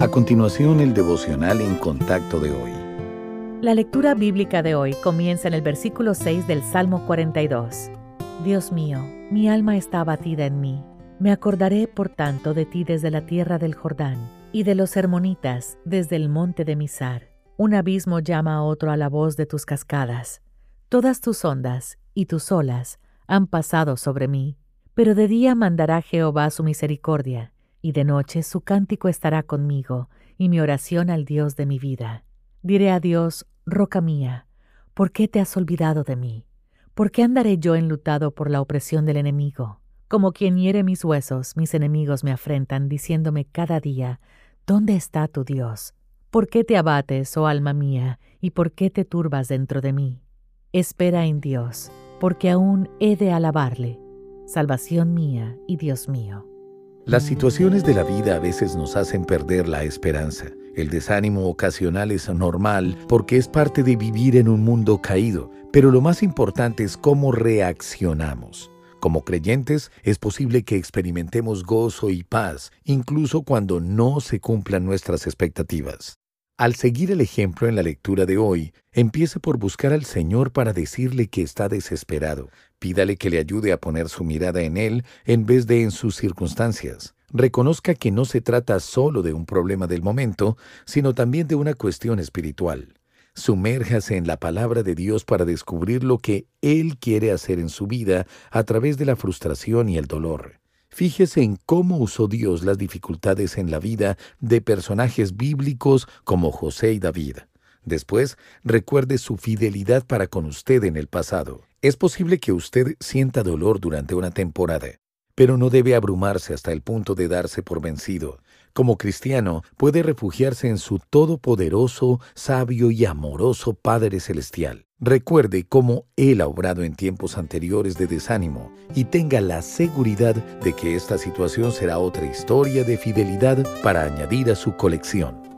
A continuación, el devocional en contacto de hoy. La lectura bíblica de hoy comienza en el versículo 6 del Salmo 42. Dios mío, mi alma está abatida en mí. Me acordaré, por tanto, de ti desde la tierra del Jordán, y de los hermonitas desde el monte de Misar. Un abismo llama a otro a la voz de tus cascadas. Todas tus ondas y tus olas han pasado sobre mí. Pero de día mandará Jehová su misericordia y de noche su cántico estará conmigo, y mi oración al Dios de mi vida. Diré a Dios, roca mía, ¿por qué te has olvidado de mí? ¿Por qué andaré yo enlutado por la opresión del enemigo? Como quien hiere mis huesos, mis enemigos me afrentan, diciéndome cada día, ¿dónde está tu Dios? ¿Por qué te abates, oh alma mía, y por qué te turbas dentro de mí? Espera en Dios, porque aún he de alabarle, salvación mía y Dios mío. Las situaciones de la vida a veces nos hacen perder la esperanza. El desánimo ocasional es normal porque es parte de vivir en un mundo caído, pero lo más importante es cómo reaccionamos. Como creyentes es posible que experimentemos gozo y paz, incluso cuando no se cumplan nuestras expectativas. Al seguir el ejemplo en la lectura de hoy, empiece por buscar al Señor para decirle que está desesperado. Pídale que le ayude a poner su mirada en Él en vez de en sus circunstancias. Reconozca que no se trata solo de un problema del momento, sino también de una cuestión espiritual. Sumérjase en la palabra de Dios para descubrir lo que Él quiere hacer en su vida a través de la frustración y el dolor. Fíjese en cómo usó Dios las dificultades en la vida de personajes bíblicos como José y David. Después, recuerde su fidelidad para con usted en el pasado. Es posible que usted sienta dolor durante una temporada, pero no debe abrumarse hasta el punto de darse por vencido. Como cristiano, puede refugiarse en su todopoderoso, sabio y amoroso Padre Celestial. Recuerde cómo Él ha obrado en tiempos anteriores de desánimo y tenga la seguridad de que esta situación será otra historia de fidelidad para añadir a su colección.